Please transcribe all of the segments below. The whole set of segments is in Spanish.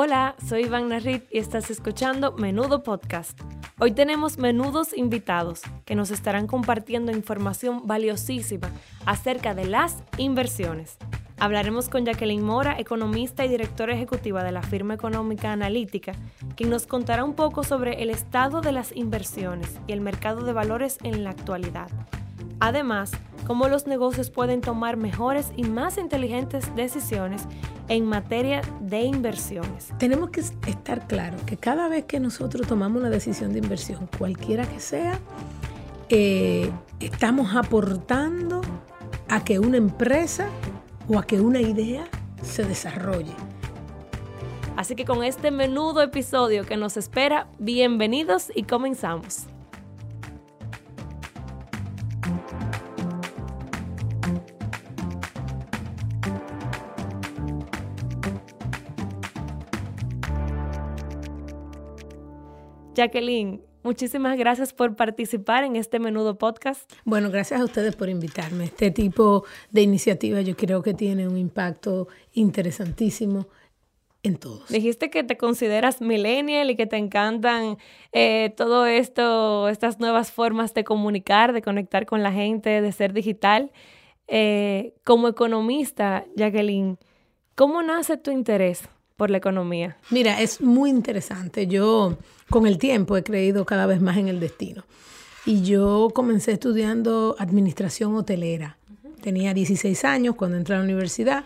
Hola, soy Iván Narrit y estás escuchando Menudo Podcast. Hoy tenemos menudos invitados que nos estarán compartiendo información valiosísima acerca de las inversiones. Hablaremos con Jacqueline Mora, economista y directora ejecutiva de la firma económica Analítica, quien nos contará un poco sobre el estado de las inversiones y el mercado de valores en la actualidad. Además, cómo los negocios pueden tomar mejores y más inteligentes decisiones en materia de inversiones. Tenemos que estar claros que cada vez que nosotros tomamos una decisión de inversión, cualquiera que sea, eh, estamos aportando a que una empresa o a que una idea se desarrolle. Así que con este menudo episodio que nos espera, bienvenidos y comenzamos. Jacqueline, Muchísimas gracias por participar en este menudo podcast. Bueno, gracias a ustedes por invitarme. Este tipo de iniciativa yo creo que tiene un impacto interesantísimo en todos. Dijiste que te consideras millennial y que te encantan eh, todo esto, estas nuevas formas de comunicar, de conectar con la gente, de ser digital. Eh, como economista, Jacqueline, ¿cómo nace tu interés por la economía? Mira, es muy interesante. Yo con el tiempo he creído cada vez más en el destino. Y yo comencé estudiando administración hotelera. Tenía 16 años cuando entré a la universidad.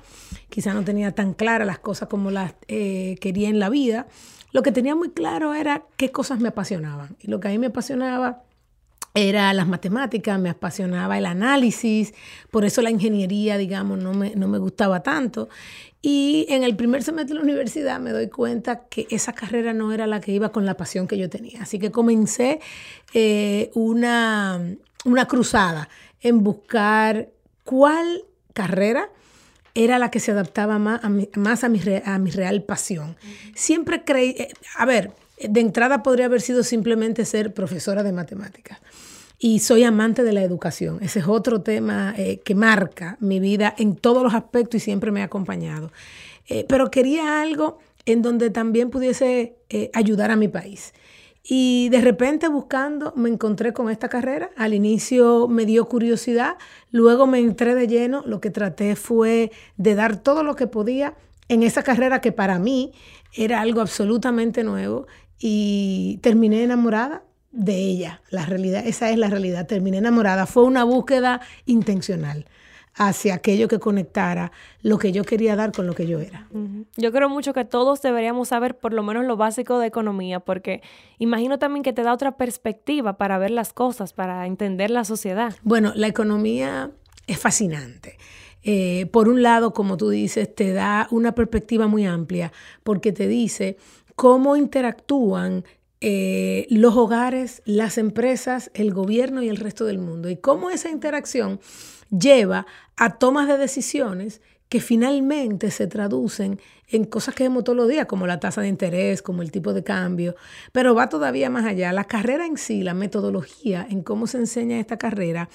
Quizá no tenía tan claras las cosas como las eh, quería en la vida. Lo que tenía muy claro era qué cosas me apasionaban. Y lo que a mí me apasionaba era las matemáticas, me apasionaba el análisis, por eso la ingeniería, digamos, no me, no me gustaba tanto. Y en el primer semestre de la universidad me doy cuenta que esa carrera no era la que iba con la pasión que yo tenía. Así que comencé eh, una, una cruzada en buscar cuál carrera era la que se adaptaba más a mi, más a mi, a mi real pasión. Siempre creí, eh, a ver, de entrada podría haber sido simplemente ser profesora de matemáticas y soy amante de la educación. Ese es otro tema eh, que marca mi vida en todos los aspectos y siempre me ha acompañado. Eh, pero quería algo en donde también pudiese eh, ayudar a mi país. Y de repente buscando me encontré con esta carrera. Al inicio me dio curiosidad, luego me entré de lleno. Lo que traté fue de dar todo lo que podía en esa carrera que para mí era algo absolutamente nuevo y terminé enamorada de ella. La realidad, esa es la realidad. Terminé enamorada. Fue una búsqueda intencional hacia aquello que conectara lo que yo quería dar con lo que yo era. Yo creo mucho que todos deberíamos saber por lo menos lo básico de economía, porque imagino también que te da otra perspectiva para ver las cosas, para entender la sociedad. Bueno, la economía es fascinante. Eh, por un lado, como tú dices, te da una perspectiva muy amplia, porque te dice cómo interactúan eh, los hogares, las empresas, el gobierno y el resto del mundo. Y cómo esa interacción lleva a tomas de decisiones que finalmente se traducen en cosas que vemos todos los días, como la tasa de interés, como el tipo de cambio, pero va todavía más allá. La carrera en sí, la metodología en cómo se enseña esta carrera,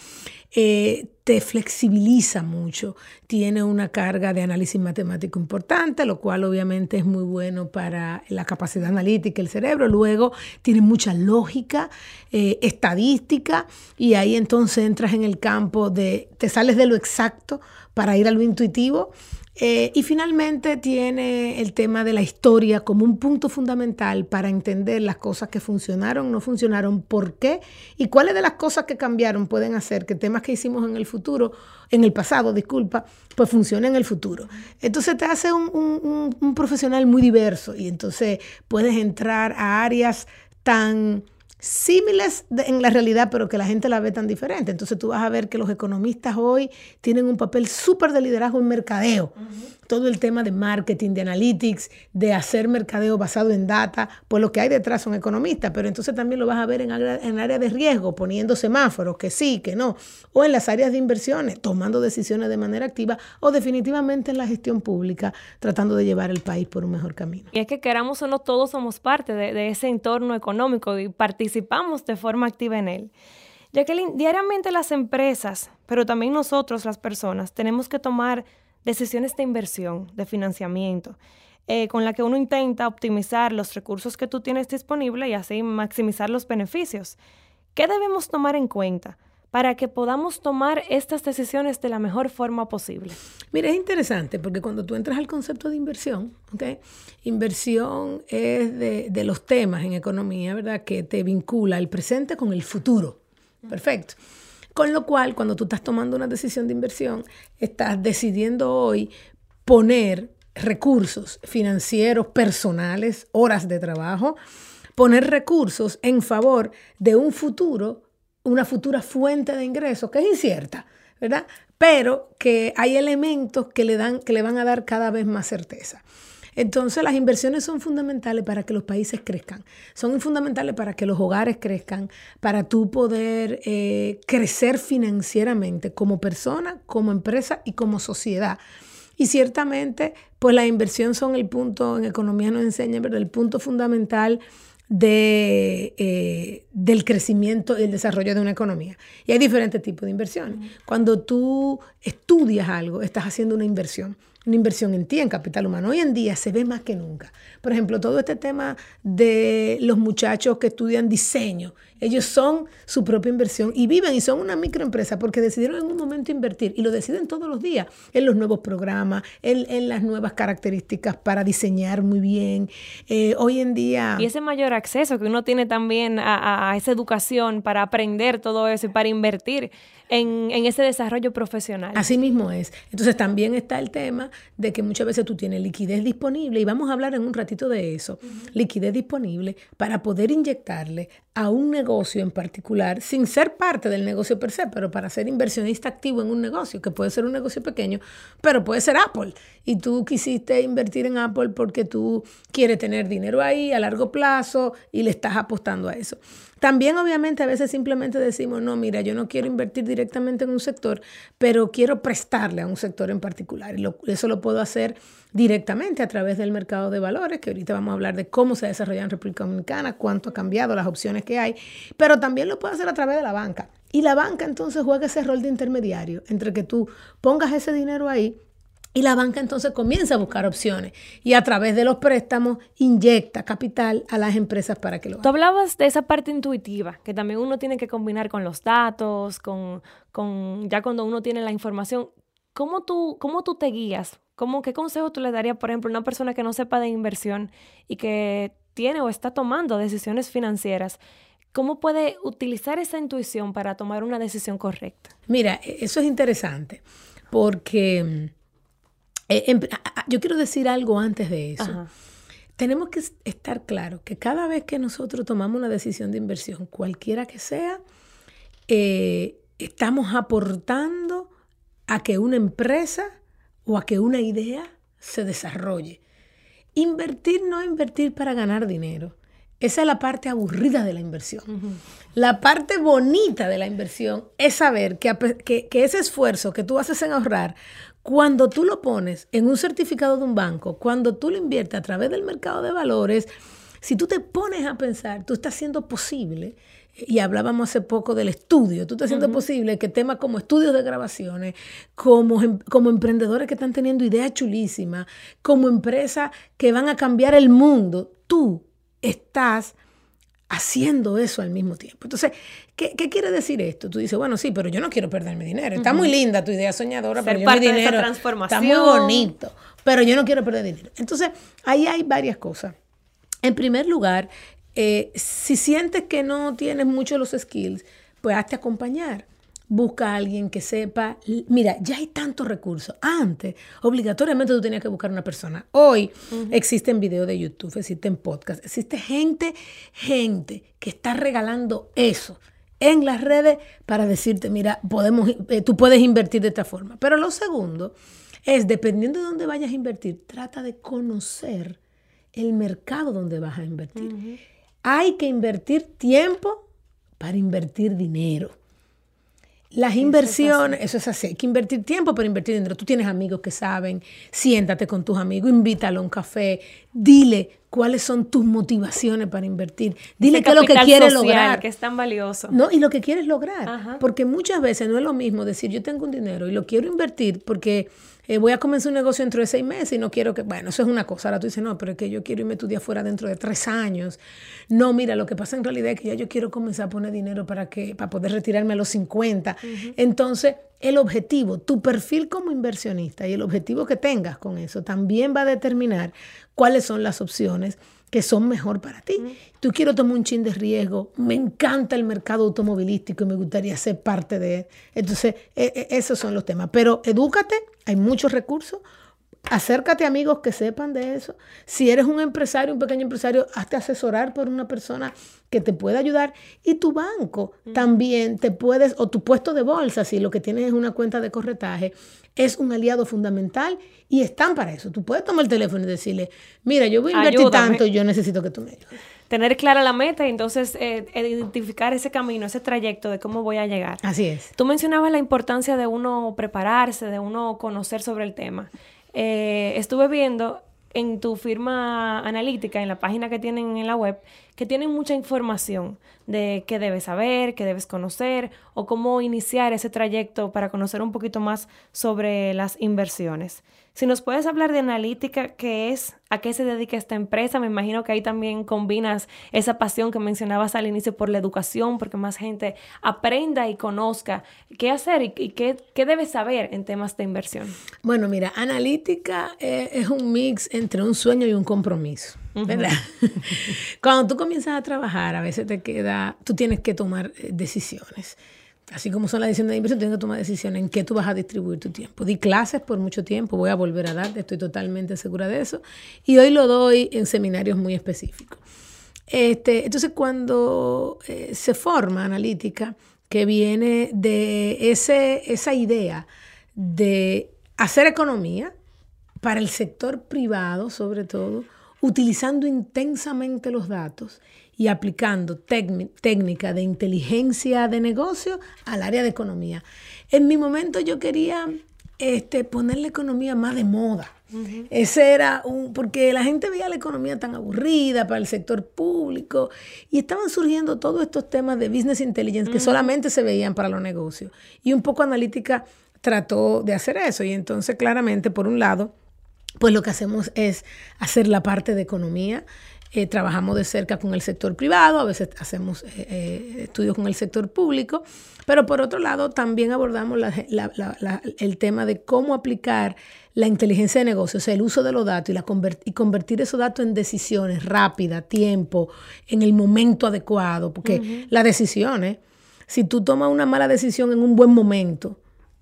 eh, te flexibiliza mucho, tiene una carga de análisis matemático importante, lo cual obviamente es muy bueno para la capacidad analítica del cerebro. Luego tiene mucha lógica, eh, estadística, y ahí entonces entras en el campo de, te sales de lo exacto para ir a lo intuitivo. Eh, y finalmente tiene el tema de la historia como un punto fundamental para entender las cosas que funcionaron, no funcionaron, por qué y cuáles de las cosas que cambiaron pueden hacer que temas que hicimos en el futuro, en el pasado, disculpa, pues funcionen en el futuro. Entonces te hace un, un profesional muy diverso y entonces puedes entrar a áreas tan símiles en la realidad, pero que la gente la ve tan diferente. Entonces tú vas a ver que los economistas hoy tienen un papel súper de liderazgo en mercadeo. Todo el tema de marketing, de analytics, de hacer mercadeo basado en data, pues lo que hay detrás son economistas, pero entonces también lo vas a ver en, en área de riesgo, poniendo semáforos, que sí, que no, o en las áreas de inversiones, tomando decisiones de manera activa, o definitivamente en la gestión pública, tratando de llevar el país por un mejor camino. Y es que queramos o no, todos somos parte de, de ese entorno económico y participamos de forma activa en él. Jacqueline, diariamente las empresas, pero también nosotros las personas, tenemos que tomar decisiones de inversión, de financiamiento. eh, con la que uno intenta optimizar los recursos que tú tienes disponibles y así maximizar los beneficios. ¿Qué debemos tomar en cuenta? para que podamos tomar estas decisiones de la mejor forma posible. Mira, es interesante porque cuando tú entras al concepto de inversión, ¿ok? Inversión es de, de los temas en economía, ¿verdad? Que te vincula el presente con el futuro. Perfecto. Con lo cual, cuando tú estás tomando una decisión de inversión, estás decidiendo hoy poner recursos financieros, personales, horas de trabajo, poner recursos en favor de un futuro, una futura fuente de ingresos que es incierta, ¿verdad? Pero que hay elementos que le, dan, que le van a dar cada vez más certeza. Entonces las inversiones son fundamentales para que los países crezcan, son fundamentales para que los hogares crezcan, para tú poder eh, crecer financieramente como persona, como empresa y como sociedad. Y ciertamente, pues la inversión son el punto, en economía nos enseña, ¿verdad? El punto fundamental de, eh, del crecimiento y el desarrollo de una economía. Y hay diferentes tipos de inversiones. Cuando tú estudias algo, estás haciendo una inversión una inversión en ti, en capital humano. Hoy en día se ve más que nunca. Por ejemplo, todo este tema de los muchachos que estudian diseño, ellos son su propia inversión y viven y son una microempresa porque decidieron en un momento invertir y lo deciden todos los días en los nuevos programas, en, las nuevas características para diseñar muy bien. Eh, hoy en día... Y ese mayor acceso que uno tiene también a, a esa educación para aprender todo eso y para invertir en, ese desarrollo profesional. Así mismo es. Entonces también está el tema de que muchas veces tú tienes liquidez disponible y vamos a hablar en un ratito de eso. Liquidez disponible para poder inyectarle a un negocio en particular sin ser parte del negocio per se, pero para ser inversionista activo en un negocio, que puede ser un negocio pequeño, pero puede ser Apple. Y tú quisiste invertir en Apple porque tú quieres tener dinero ahí a largo plazo y le estás apostando a eso. También obviamente a veces simplemente decimos, no, mira, yo no quiero invertir directamente en un sector, pero quiero prestarle a un sector en particular. Y eso lo puedo hacer directamente a través del mercado de valores, que ahorita vamos a hablar de cómo se desarrolla en República Dominicana, cuánto ha cambiado, las opciones que hay, pero también lo puedo hacer a través de la banca. Y la banca entonces juega ese rol de intermediario entre que tú pongas ese dinero ahí y la banca entonces comienza a buscar opciones y a través de los préstamos inyecta capital a las empresas para que lo hagan. Tú hablabas de esa parte intuitiva, que también uno tiene que combinar con los datos, con, con ya cuando uno tiene la información. ¿Cómo tú, cómo tú te guías? ¿Cómo, ¿Qué consejo tú le darías, por ejemplo, a una persona que no sepa de inversión y que tiene o está tomando decisiones financieras? ¿Cómo puede utilizar esa intuición para tomar una decisión correcta? Mira, e, eso es interesante porque eh, yo quiero decir algo antes de eso. Tenemos que estar claros que cada vez que nosotros tomamos una decisión de inversión, cualquiera que sea, eh, estamos aportando a que una empresa o a que una idea se desarrolle. Invertir no es invertir para ganar dinero. Esa es la parte aburrida de la inversión. La parte bonita de la inversión es saber que, que, que, ese esfuerzo que tú haces en ahorrar cuando tú lo pones en un certificado de un banco, cuando tú lo inviertes a través del mercado de valores, si tú te pones a pensar, tú estás haciendo posible, y hablábamos hace poco del estudio, tú estás haciendo posible que temas como estudios de grabaciones, como, em, como emprendedores que están teniendo ideas chulísimas, como empresas que van a cambiar el mundo, tú estás haciendo eso al mismo tiempo. Entonces, ¿qué, quiere decir esto? Tú dices, bueno, sí, pero yo no quiero perder mi dinero. Está muy linda tu idea soñadora, pero yo mi dinero está muy bonito, pero yo no quiero perder dinero. Entonces, ahí hay varias cosas. En primer lugar, eh, si sientes que no tienes mucho los skills, pues hazte acompañar busca a alguien que sepa. Mira, ya hay tantos recursos. Antes, obligatoriamente tú tenías que buscar una persona. Hoy existen videos de YouTube, existen podcasts, existe gente, gente que está regalando eso en las redes para decirte, mira, podemos, eh, tú puedes invertir de esta forma. Pero lo segundo es, dependiendo de dónde vayas a invertir, trata de conocer el mercado donde vas a invertir. Hay que invertir tiempo para invertir dinero. Las inversiones, eso es así, hay que invertir tiempo para invertir dinero. Tú tienes amigos que saben, siéntate con tus amigos, invítalo a un café, dile cuáles son tus motivaciones para invertir. Dile qué es lo que quieres lograr. Que es tan valioso. No, y lo que quieres lograr. Porque muchas veces no es lo mismo decir, yo tengo un dinero y lo quiero invertir porque eh, voy a comenzar un negocio dentro de seis meses y no quiero que, bueno, eso es una cosa. Ahora tú dices, no, pero es que yo quiero irme a estudiar fuera dentro de tres años. No, mira, lo que pasa en realidad es que ya yo quiero comenzar a poner dinero para, que, para poder retirarme a los 50. Entonces, el objetivo, tu perfil como inversionista y el objetivo que tengas con eso también va a determinar cuáles son las opciones que son mejor para ti. Tú quiero tomar un chin de riesgo, me encanta el mercado automovilístico y me gustaría ser parte de él. Entonces, e, e, esos son los temas. Pero edúcate, hay muchos recursos. Acércate a amigos que sepan de eso. Si eres un empresario, un pequeño empresario, hazte asesorar por una persona que te pueda ayudar. Y tu banco también te puedes, o tu puesto de bolsa, si lo que tienes es una cuenta de corretaje, es un aliado fundamental y están para eso. Tú puedes tomar el teléfono y decirle, mira, yo voy a invertir tanto y yo necesito que tú me ayudes. Tener clara la meta y entonces eh, identificar ese camino, ese trayecto de cómo voy a llegar. Así es. Tú mencionabas la importancia de uno prepararse, de uno conocer sobre el tema. Eh, estuve viendo en tu firma analítica, en la página que tienen en la web, que tienen mucha información de qué debes saber, qué debes conocer o cómo iniciar ese trayecto para conocer un poquito más sobre las inversiones. Si nos puedes hablar de analítica, ¿qué es? ¿A qué se dedica esta empresa? Me imagino que ahí también combinas esa pasión que mencionabas al inicio por la educación, porque más gente aprenda y conozca qué hacer y, qué, qué debe saber en temas de inversión. Bueno, mira, analítica eh, es un mix entre un sueño y un compromiso. ¿verdad? Cuando tú comienzas a trabajar, a veces te queda, tú tienes que tomar eh, decisiones así como son las decisiones de inversión, tienes que tomar decisiones en qué tú vas a distribuir tu tiempo. Di clases por mucho tiempo, voy a volver a dar, estoy totalmente segura de eso. Y hoy lo doy en seminarios muy específicos. Este, entonces, cuando eh, se forma analítica, que viene de ese, esa idea de hacer economía para el sector privado, sobre todo, utilizando intensamente los datos y aplicando técnica de inteligencia de negocio al área de economía. En mi momento yo quería este, poner la economía más de moda. Ese era un, porque la gente veía la economía tan aburrida para el sector público y estaban surgiendo todos estos temas de business intelligence que solamente se veían para los negocios. Y un poco analítica trató de hacer eso. Y entonces claramente, por un lado, pues lo que hacemos es hacer la parte de economía, eh, trabajamos de cerca con el sector privado, a veces hacemos eh, eh, estudios con el sector público, pero por otro lado también abordamos el tema de cómo aplicar la inteligencia de negocios, el uso de los datos y, la y convertir esos datos en decisiones rápidas, tiempo, en el momento adecuado, porque las decisiones, si tú tomas una mala decisión en un buen momento,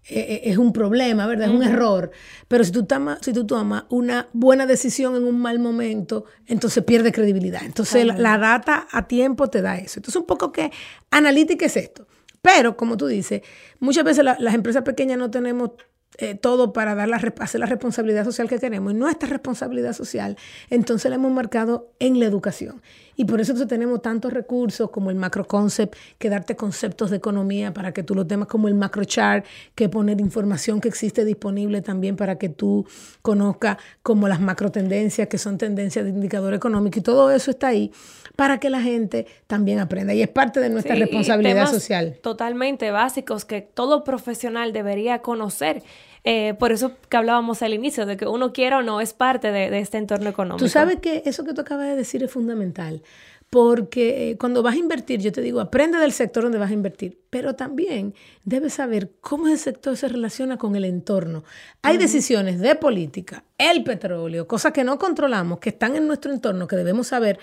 eh, eh, es un problema, ¿verdad? Es un error. Pero si tú, tomas, si tú tomas una buena decisión en un mal momento, entonces pierde credibilidad. Entonces la, data a tiempo te da eso. Entonces un poco que analítica es esto. Pero, como tú dices, muchas veces las empresas pequeñas no tenemos eh, todo para dar la, hacer la responsabilidad social que queremos. Y nuestra responsabilidad social, entonces la hemos marcado en la educación. Y por eso tenemos tantos recursos como el macro concept, que darte conceptos de economía para que tú lo temas, como el macro chart, que poner información que existe disponible también para que tú conozcas, como las macro tendencias, que son tendencias de indicador económico. Y todo eso está ahí para que la gente también aprenda. Y es parte de nuestra responsabilidad social. Totalmente básicos que todo profesional debería conocer. Eh, por eso que hablábamos al inicio, de que uno quiera o no es parte de, este entorno económico. Tú sabes que eso que tú acabas de decir es fundamental, porque eh, cuando vas a invertir, yo te digo, aprende del sector donde vas a invertir, pero también debes saber cómo ese sector se relaciona con el entorno. Hay decisiones de política, el petróleo, cosas que no controlamos, que están en nuestro entorno, que debemos saber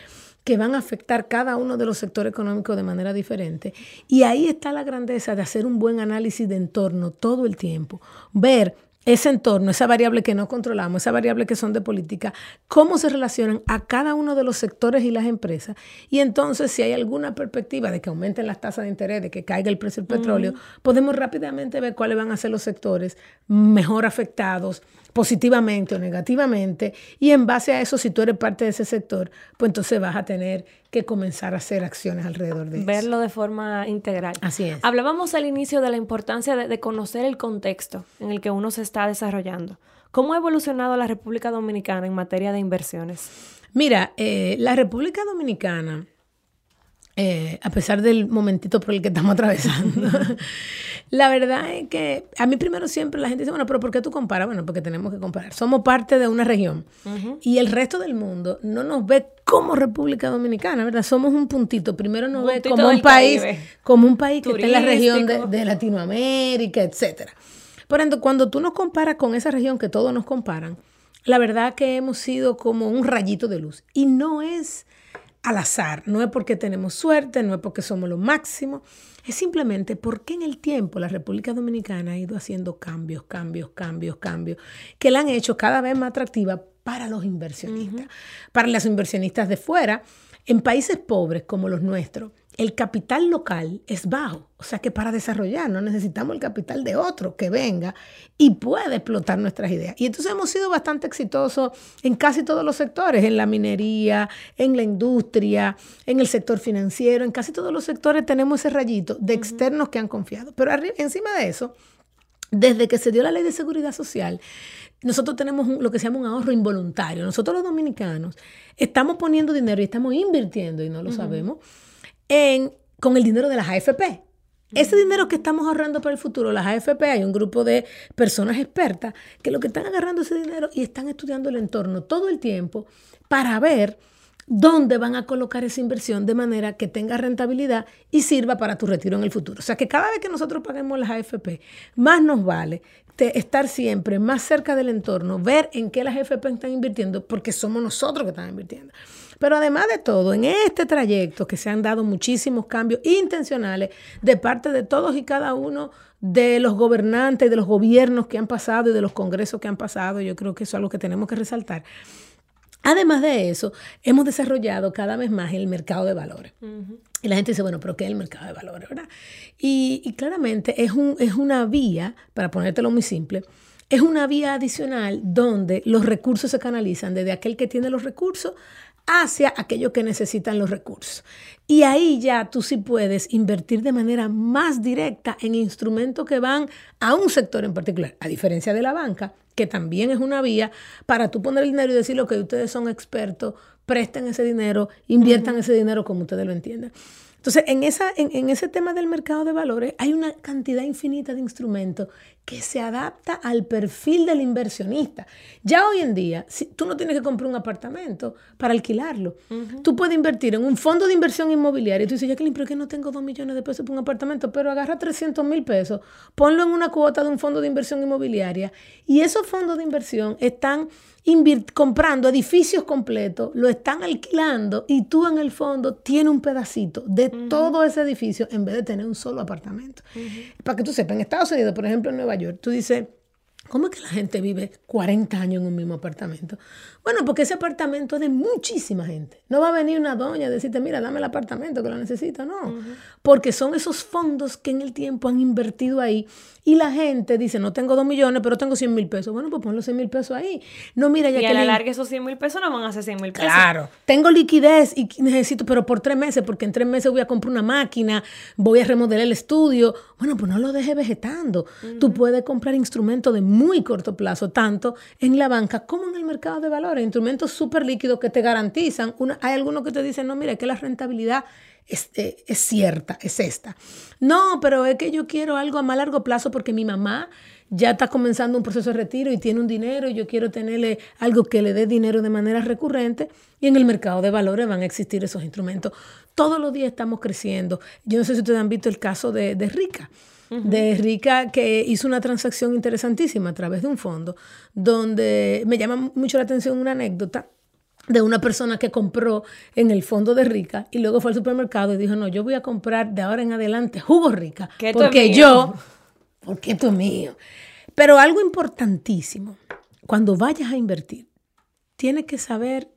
que van a afectar cada uno de los sectores económicos de manera diferente. Y ahí está la grandeza de hacer un buen análisis de entorno todo el tiempo, ver ese entorno, esa variable que no controlamos, esa variable que son de política, cómo se relacionan a cada uno de los sectores y las empresas. Y entonces, si hay alguna perspectiva de que aumenten las tasas de interés, de que caiga el precio del petróleo, podemos rápidamente ver cuáles van a ser los sectores mejor afectados positivamente o negativamente. Y en base a eso, si tú eres parte de ese sector, pues entonces vas a tener que comenzar a hacer acciones alrededor de eso. Verlo de forma integral. Así es. Hablábamos al inicio de la importancia de, conocer el contexto en el que uno se está desarrollando. ¿Cómo ha evolucionado la República Dominicana en materia de inversiones? Mira, eh, la República Dominicana, eh, a pesar del momentito por el que estamos atravesando, la verdad es que a mí primero siempre la gente dice, bueno, pero ¿por qué tú comparas? Bueno, porque tenemos que comparar. Somos parte de una región y el resto del mundo no nos ve como República Dominicana, ¿verdad? Somos un puntito. Primero nos ve como un país, como un país que está en la región de, de Latinoamérica, etcétera. Por ende, cuando tú nos comparas con esa región que todos nos comparan, la verdad que hemos sido como un rayito de luz. Y no es al azar, no es porque tenemos suerte, no es porque somos lo máximo, es simplemente porque en el tiempo la República Dominicana ha ido haciendo cambios, cambios, cambios, cambios, que la han hecho cada vez más atractiva para los inversionistas, para los inversionistas de fuera, en países pobres como los nuestros el capital local es bajo. O sea que para desarrollarnos necesitamos el capital de otro que venga y pueda explotar nuestras ideas. Y entonces hemos sido bastante exitosos en casi todos los sectores, en la minería, en la industria, en el sector financiero, en casi todos los sectores tenemos ese rayito de externos que han confiado. Pero encima de eso, desde que se dio la ley de seguridad social, nosotros tenemos lo que se llama un ahorro involuntario. Nosotros los dominicanos estamos poniendo dinero y estamos invirtiendo y no lo sabemos con el dinero de las AFP. Ese dinero que estamos ahorrando para el futuro, las AFP, hay un grupo de personas expertas que lo que están agarrando ese dinero y están estudiando el entorno todo el tiempo para ver dónde van a colocar esa inversión de manera que tenga rentabilidad y sirva para tu retiro en el futuro. O sea que cada vez que nosotros paguemos las AFP, más nos vale estar siempre más cerca del entorno, ver en qué las AFP están invirtiendo, porque somos nosotros que están invirtiendo. Pero además de todo, en este trayecto que se han dado muchísimos cambios intencionales de parte de todos y cada uno de los gobernantes, de los gobiernos que han pasado y de los congresos que han pasado, yo creo que eso es algo que tenemos que resaltar. Además de eso, hemos desarrollado cada vez más el mercado de valores. Y la gente dice, bueno, pero ¿qué es el mercado de valores? ¿verdad? Y, claramente es, un, es una vía, para ponértelo muy simple, es una vía adicional donde los recursos se canalizan desde aquel que tiene los recursos hacia aquellos que necesitan los recursos. Y ahí ya tú sí puedes invertir de manera más directa en instrumentos que van a un sector en particular, a diferencia de la banca, que también es una vía para tú poner el dinero y decir lo que ustedes son expertos, presten ese dinero, inviertan ese dinero como ustedes lo entiendan. Entonces, en, esa, en, ese tema del mercado de valores hay una cantidad infinita de instrumentos que se adapta al perfil del inversionista. Ya hoy en día, si, tú no tienes que comprar un apartamento para alquilarlo. Tú puedes invertir en un fondo de inversión inmobiliaria. Y tú dices, Jacqueline, pero es que no tengo dos millones de pesos para un apartamento, pero agarra 300 mil pesos, ponlo en una cuota de un fondo de inversión inmobiliaria. Y esos fondos de inversión están comprando edificios completos, lo están alquilando y tú en el fondo tienes un pedacito de todo ese edificio en vez de tener un solo apartamento. Para que tú sepas, en Estados Unidos, por ejemplo, en Nueva York, tú dices, ¿Cómo es que la gente vive 40 años en un mismo apartamento? Bueno, porque ese apartamento es de muchísima gente. No va a venir una doña a decirte, mira, dame el apartamento que lo necesito. No, porque son esos fondos que en el tiempo han invertido ahí y la gente dice, no tengo 2 millones, pero tengo 100 mil pesos. Bueno, pues pon los 100 mil pesos ahí. No, mira, ya y que... a la larga esos 100 mil pesos no van a ser 100 mil pesos. Claro. Tengo liquidez y necesito, pero por tres meses, porque en tres meses voy a comprar una máquina, voy a remodelar el estudio. Bueno, pues no lo dejes vegetando. Tú puedes comprar instrumentos de muy corto plazo, tanto en la banca como en el mercado de valores, instrumentos súper líquidos que te garantizan. Hay algunos que te dicen, no, mira, que la rentabilidad es, eh, es, cierta, es esta. No, pero es que yo quiero algo a más largo plazo porque mi mamá ya está comenzando un proceso de retiro y tiene un dinero y yo quiero tenerle algo que le dé dinero de manera recurrente y en el mercado de valores van a existir esos instrumentos. Todos los días estamos creciendo. Yo no sé si ustedes han visto el caso de, de Rica de Rica que hizo una transacción interesantísima a través de un fondo, donde me llama mucho la atención una anécdota de una persona que compró en el fondo de Rica y luego fue al supermercado y dijo, no, yo voy a comprar de ahora en adelante jugo Rica, porque yo, porque esto es mío. Pero algo importantísimo, cuando vayas a invertir, tienes que saber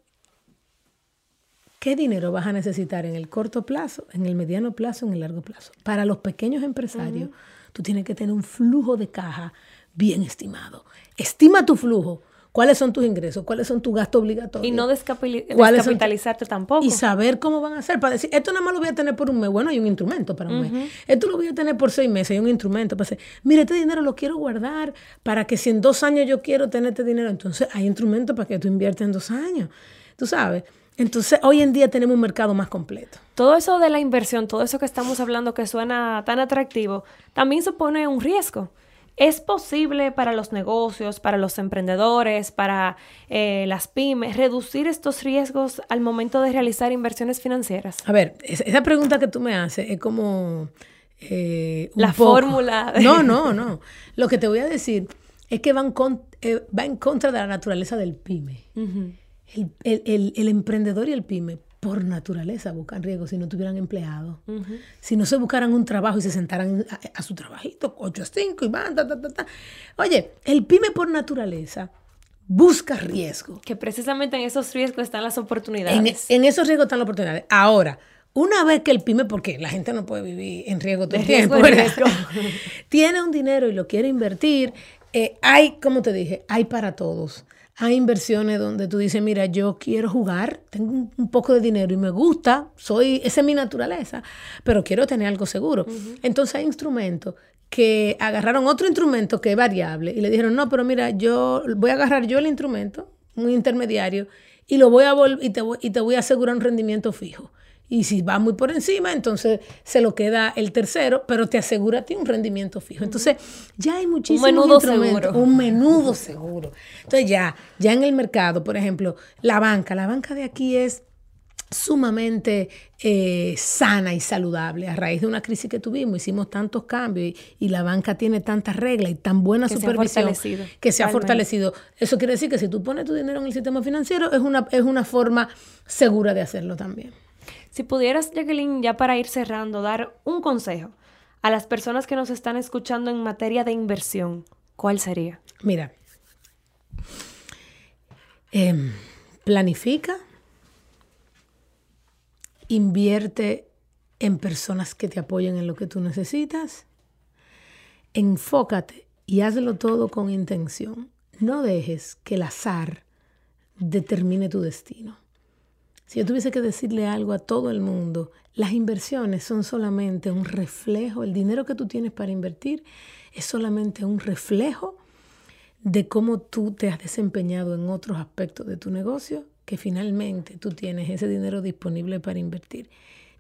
qué dinero vas a necesitar en el corto plazo, en el mediano plazo, en el largo plazo. Para los pequeños empresarios, tú tienes que tener un flujo de caja bien estimado. Estima tu flujo. ¿Cuáles son tus ingresos? ¿Cuáles son tus gastos obligatorios? Y no descapitalizarte tampoco. Y saber cómo van a hacer. Para decir, esto nada más lo voy a tener por un mes. Bueno, hay un instrumento para un mes. Esto lo voy a tener por seis meses. Hay un instrumento para decir, mire, este dinero lo quiero guardar para que si en dos años yo quiero tener este dinero, entonces hay instrumentos para que tú inviertas en dos años. tú sabes. Entonces, hoy en día tenemos un mercado más completo. Todo eso de la inversión, todo eso que estamos hablando que suena tan atractivo, también supone un riesgo. ¿Es posible para los negocios, para los emprendedores, para eh, las pymes, reducir estos riesgos al momento de realizar inversiones financieras? A ver, esa pregunta que tú me haces es como... Eh, la fórmula. No, no, no. Lo que te voy a decir es que van eh, va en contra de la naturaleza del pyme. El, emprendedor y el pyme por naturaleza buscan riesgo si no tuvieran empleados. Si no se buscaran un trabajo y se sentaran a, su trabajito, 8 a 5 y van, ta, ta, ta, Oye, el pyme por naturaleza busca riesgo. Que precisamente en esos riesgos están las oportunidades. En, esos riesgos están las oportunidades. Ahora, una vez que el pyme, porque la gente no puede vivir en riesgo todo el tiempo, tiene un dinero y lo quiere invertir, eh, hay, como te dije, hay para todos. Hay inversiones donde tú dices, mira, yo quiero jugar, tengo un, poco de dinero y me gusta, soy, esa es mi naturaleza, pero quiero tener algo seguro. Entonces hay instrumentos que agarraron otro instrumento que es variable y le dijeron, no, pero mira, yo voy a agarrar yo el instrumento, un intermediario, y lo voy a y te y te voy a asegurar un rendimiento fijo. Y si va muy por encima, entonces se lo queda el tercero, pero te asegura a ti un rendimiento fijo. Entonces, ya hay muchísimos un menudo Seguro. Un menudo seguro. Entonces, ya, ya en el mercado, por ejemplo, la banca, la banca de aquí es sumamente eh, sana y saludable. A raíz de una crisis que tuvimos, hicimos tantos cambios y, la banca tiene tantas reglas y tan buena supervisión que se ha fortalecido. Eso quiere decir que si tú pones tu dinero en el sistema financiero, es una, es una forma segura de hacerlo también. Si pudieras, Jacqueline, ya para ir cerrando, dar un consejo a las personas que nos están escuchando en materia de inversión, ¿cuál sería? Mira, em, planifica, invierte en personas que te apoyen en lo que tú necesitas, enfócate y hazlo todo con intención. No dejes que el azar determine tu destino. Si yo tuviese que decirle algo a todo el mundo, las inversiones son solamente un reflejo, el dinero que tú tienes para invertir es solamente un reflejo de cómo tú te has desempeñado en otros aspectos de tu negocio, que finalmente tú tienes ese dinero disponible para invertir.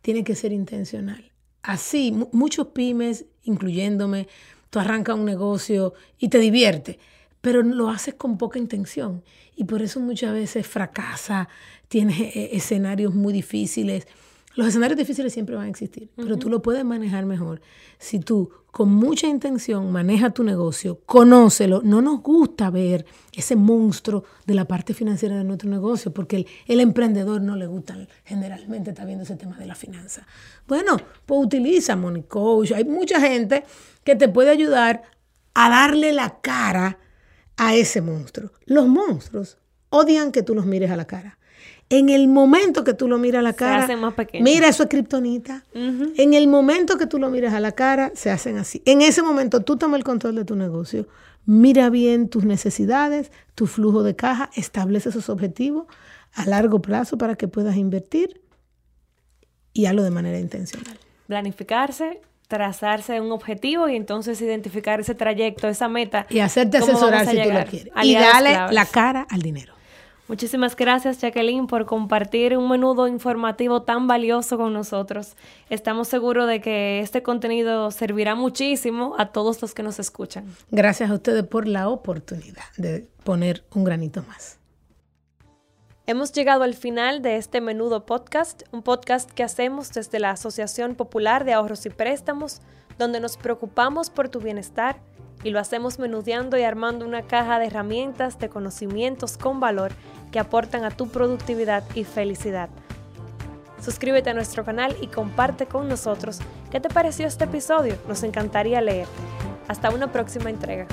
Tiene que ser intencional. Así, muchos pymes, incluyéndome, tú arrancas un negocio y te divierte, pero lo haces con poca intención y por eso muchas veces fracasa, tienes eh, escenarios muy difíciles. Los escenarios difíciles siempre van a existir, pero tú lo puedes manejar mejor si tú con mucha intención manejas tu negocio, conócelo. No nos gusta ver ese monstruo de la parte financiera de nuestro negocio, porque el, el emprendedor no le gusta generalmente está viendo ese tema de la finanza. Bueno, pues utiliza Money Coach. Hay mucha gente que te puede ayudar a darle la cara a ese monstruo. Los monstruos odian que tú los mires a la cara. En el momento que tú lo miras a la cara, mira, eso es kriptonita. En el momento que tú lo miras a la cara, se hacen así. En ese momento tú tomas el control de tu negocio, mira bien tus necesidades, tu flujo de caja, establece esos objetivos a largo plazo para que puedas invertir y hazlo de manera intencional. Planificarse, trazarse un objetivo y entonces identificar ese trayecto, esa meta. Y hacerte asesorar si tú lo quieres. Y darle la cara al dinero. Muchísimas gracias, Jacqueline, por compartir un menudo informativo tan valioso con nosotros. Estamos seguros de que este contenido servirá muchísimo a todos los que nos escuchan. Gracias a ustedes por la oportunidad de poner un granito más. Hemos llegado al final de este menudo podcast, un podcast que hacemos desde la Asociación Popular de Ahorros y Préstamos, donde nos preocupamos por tu bienestar y lo hacemos menudeando y armando una caja de herramientas, de conocimientos con valor que aportan a tu productividad y felicidad. Suscríbete a nuestro canal y comparte con nosotros qué te pareció este episodio. Nos encantaría leerte. Hasta una próxima entrega.